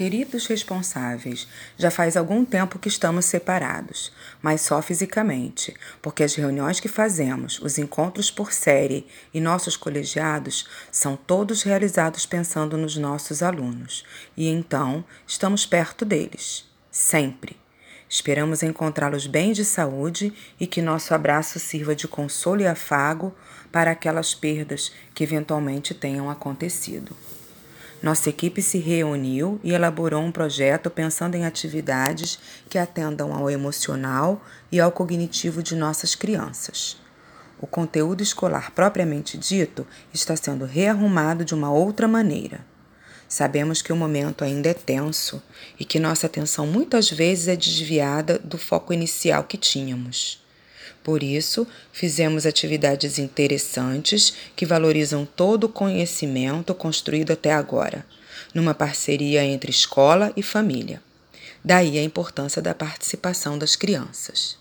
Queridos responsáveis, já faz algum tempo que estamos separados, mas só fisicamente, porque as reuniões que fazemos, os encontros por série e nossos colegiados são todos realizados pensando nos nossos alunos, e então estamos perto deles, sempre. Esperamos encontrá-los bem de saúde e que nosso abraço sirva de consolo e afago para aquelas perdas que eventualmente tenham acontecido. Nossa equipe se reuniu e elaborou um projeto pensando em atividades que atendam ao emocional e ao cognitivo de nossas crianças. O conteúdo escolar propriamente dito está sendo rearrumado de uma outra maneira. Sabemos que o momento ainda é tenso e que nossa atenção muitas vezes é desviada do foco inicial que tínhamos. Por isso, fizemos atividades interessantes que valorizam todo o conhecimento construído até agora, numa parceria entre escola e família. Daí a importância da participação das crianças.